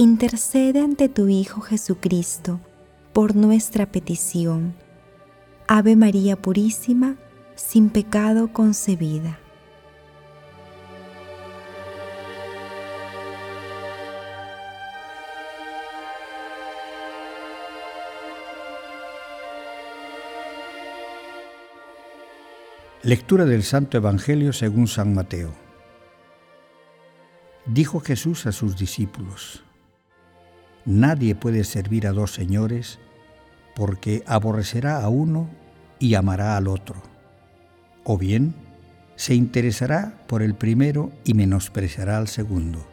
intercede ante tu Hijo Jesucristo por nuestra petición. Ave María Purísima, sin pecado concebida. Lectura del Santo Evangelio según San Mateo. Dijo Jesús a sus discípulos, Nadie puede servir a dos señores porque aborrecerá a uno y amará al otro. O bien, se interesará por el primero y menospreciará al segundo.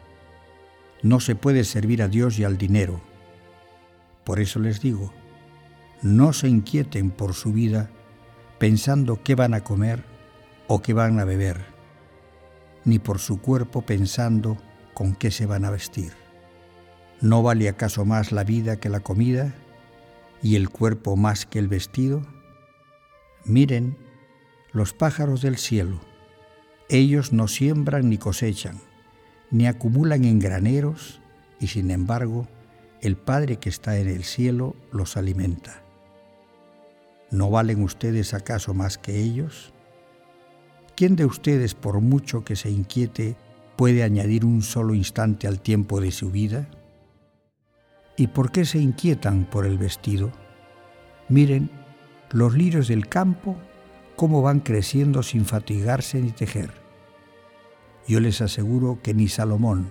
No se puede servir a Dios y al dinero. Por eso les digo, no se inquieten por su vida pensando qué van a comer o qué van a beber, ni por su cuerpo pensando con qué se van a vestir. ¿No vale acaso más la vida que la comida y el cuerpo más que el vestido? Miren los pájaros del cielo. Ellos no siembran ni cosechan, ni acumulan en graneros, y sin embargo el Padre que está en el cielo los alimenta. ¿No valen ustedes acaso más que ellos? ¿Quién de ustedes, por mucho que se inquiete, puede añadir un solo instante al tiempo de su vida? ¿Y por qué se inquietan por el vestido? Miren los lirios del campo cómo van creciendo sin fatigarse ni tejer. Yo les aseguro que ni Salomón,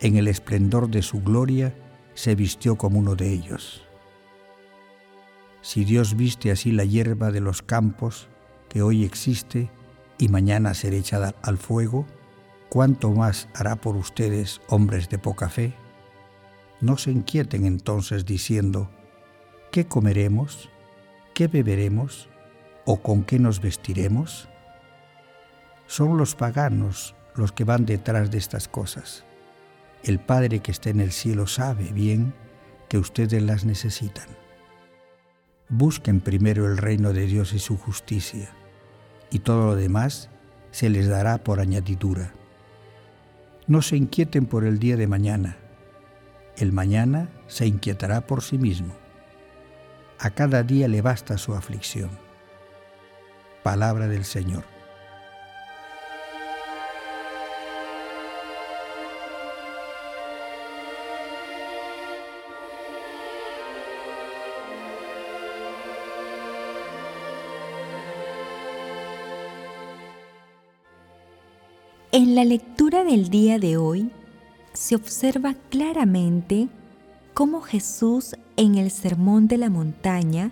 en el esplendor de su gloria, se vistió como uno de ellos. Si Dios viste así la hierba de los campos, que hoy existe y mañana será echada al fuego, ¿cuánto más hará por ustedes, hombres de poca fe? No se inquieten entonces diciendo, ¿qué comeremos? ¿Qué beberemos? ¿O con qué nos vestiremos? Son los paganos los que van detrás de estas cosas. El Padre que está en el cielo sabe bien que ustedes las necesitan. Busquen primero el reino de Dios y su justicia, y todo lo demás se les dará por añadidura. No se inquieten por el día de mañana, el mañana se inquietará por sí mismo. A cada día le basta su aflicción. Palabra del Señor. En la lectura del día de hoy se observa claramente cómo Jesús en el Sermón de la Montaña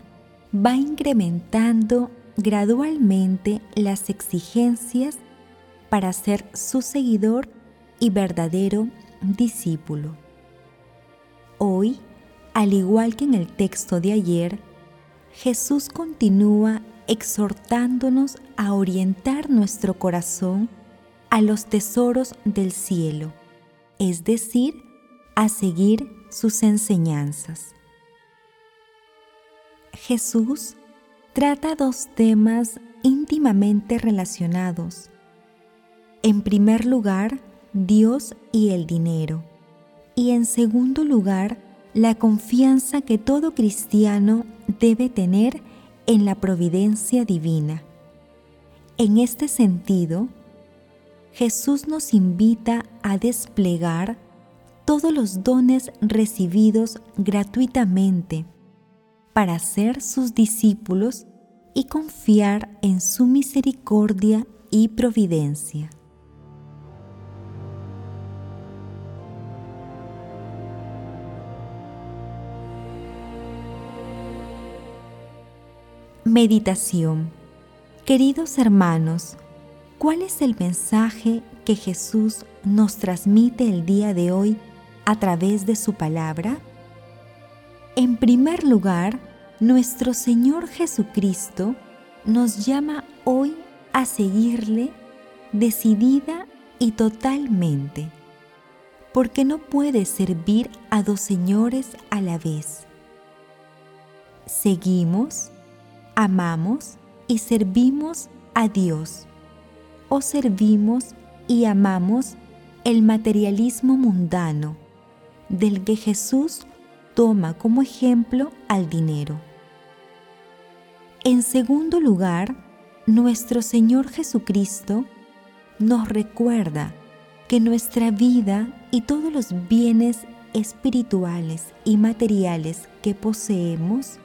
va incrementando gradualmente las exigencias para ser su seguidor y verdadero discípulo. Hoy, al igual que en el texto de ayer, Jesús continúa exhortándonos a orientar nuestro corazón a los tesoros del cielo es decir, a seguir sus enseñanzas. Jesús trata dos temas íntimamente relacionados. En primer lugar, Dios y el dinero. Y en segundo lugar, la confianza que todo cristiano debe tener en la providencia divina. En este sentido, Jesús nos invita a desplegar todos los dones recibidos gratuitamente para ser sus discípulos y confiar en su misericordia y providencia. Meditación Queridos hermanos, ¿Cuál es el mensaje que Jesús nos transmite el día de hoy a través de su palabra? En primer lugar, nuestro Señor Jesucristo nos llama hoy a seguirle decidida y totalmente, porque no puede servir a dos señores a la vez. Seguimos, amamos y servimos a Dios, o servimos y amamos el materialismo mundano, del que Jesús toma como ejemplo al dinero. En segundo lugar, nuestro Señor Jesucristo nos recuerda que nuestra vida y todos los bienes espirituales y materiales que poseemos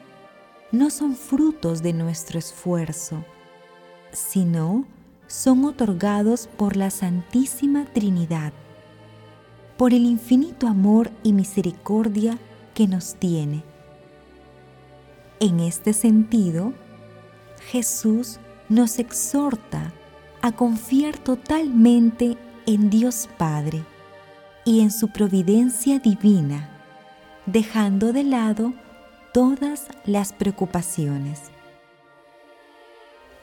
no son frutos de nuestro esfuerzo, sino son otorgados por la Santísima Trinidad, por el infinito amor y misericordia que nos tiene. En este sentido, Jesús nos exhorta a confiar totalmente en Dios Padre y en su providencia divina, dejando de lado todas las preocupaciones.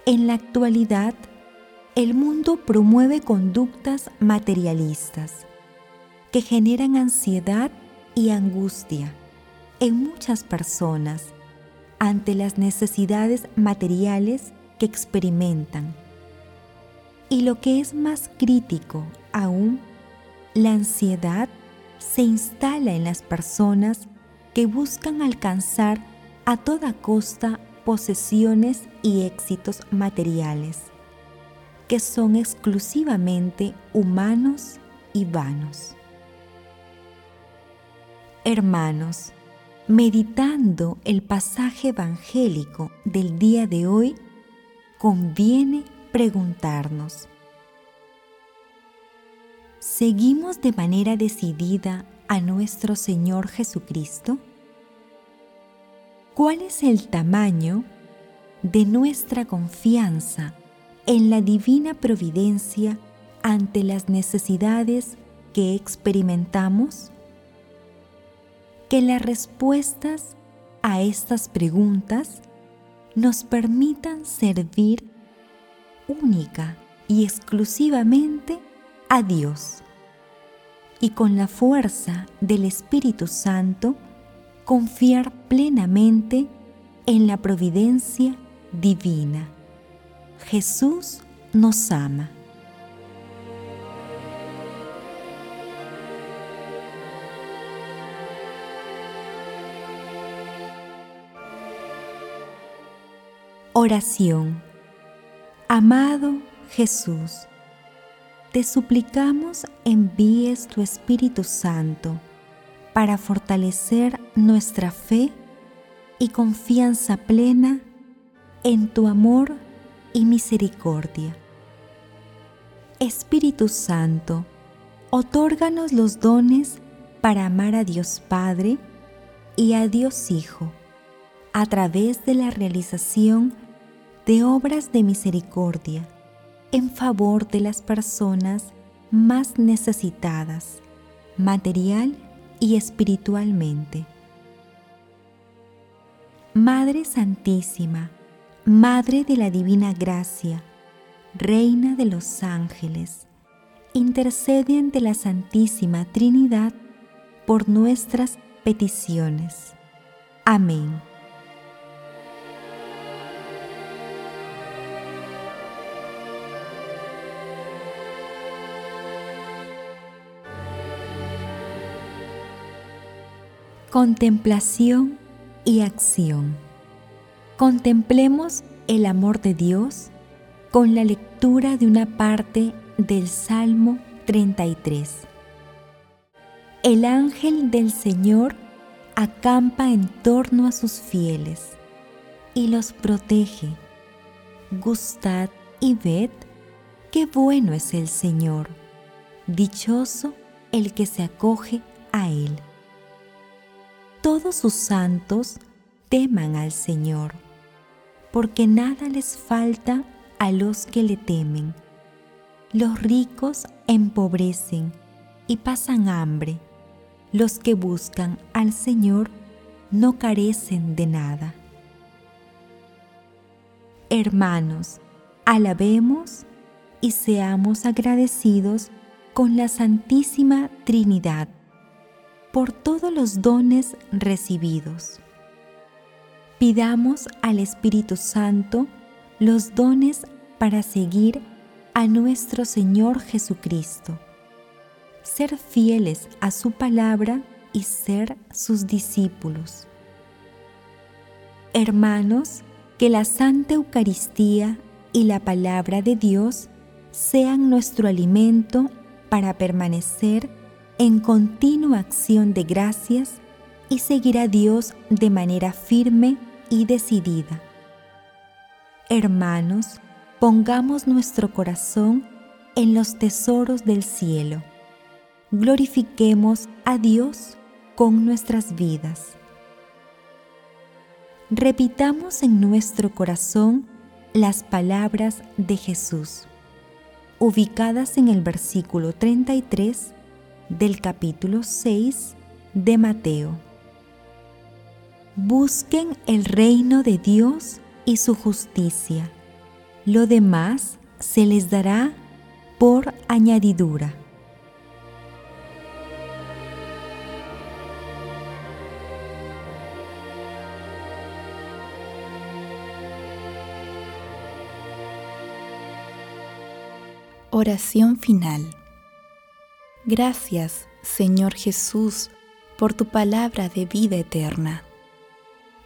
En la actualidad, el mundo promueve conductas materialistas que generan ansiedad y angustia en muchas personas ante las necesidades materiales que experimentan. Y lo que es más crítico aún, la ansiedad se instala en las personas que buscan alcanzar a toda costa posesiones y éxitos materiales, que son exclusivamente humanos y vanos. Hermanos, meditando el pasaje evangélico del día de hoy, conviene preguntarnos, ¿seguimos de manera decidida a nuestro Señor Jesucristo? ¿Cuál es el tamaño de nuestra confianza en la divina providencia ante las necesidades que experimentamos? Que las respuestas a estas preguntas nos permitan servir única y exclusivamente a Dios y con la fuerza del Espíritu Santo confiar plenamente en la providencia divina. Jesús nos ama. Oración. Amado Jesús, te suplicamos envíes tu Espíritu Santo para fortalecer nuestra fe y confianza plena en tu amor y misericordia. Espíritu Santo, otórganos los dones para amar a Dios Padre y a Dios Hijo a través de la realización de obras de misericordia en favor de las personas más necesitadas, material y espiritualmente. Madre Santísima, Madre de la Divina Gracia, Reina de los Ángeles, intercede ante la Santísima Trinidad por nuestras peticiones. Amén. Contemplación y acción. Contemplemos el amor de Dios con la lectura de una parte del Salmo 33. El ángel del Señor acampa en torno a sus fieles y los protege. Gustad y ved qué bueno es el Señor, dichoso el que se acoge a Él todos sus santos teman al Señor, porque nada les falta a los que le temen. Los ricos empobrecen y pasan hambre, los que buscan al Señor no carecen de nada. Hermanos, alabemos y seamos agradecidos con la Santísima Trinidad por todos los dones recibidos. Pidamos al Espíritu Santo los dones para seguir a nuestro Señor Jesucristo, ser fieles a su palabra y ser sus discípulos. Hermanos, que la Santa Eucaristía y la palabra de Dios sean nuestro alimento para permanecer en continua acción de gracias y seguir a Dios de manera firme y decidida. Hermanos, pongamos nuestro corazón en los tesoros del cielo. Glorifiquemos a Dios con nuestras vidas. Repitamos en nuestro corazón las palabras de Jesús, ubicadas en el versículo 33 del capítulo 6 de Mateo. Busquen el reino de Dios y su justicia. Lo demás se les dará por añadidura. Oración final. Gracias, Señor Jesús, por tu palabra de vida eterna.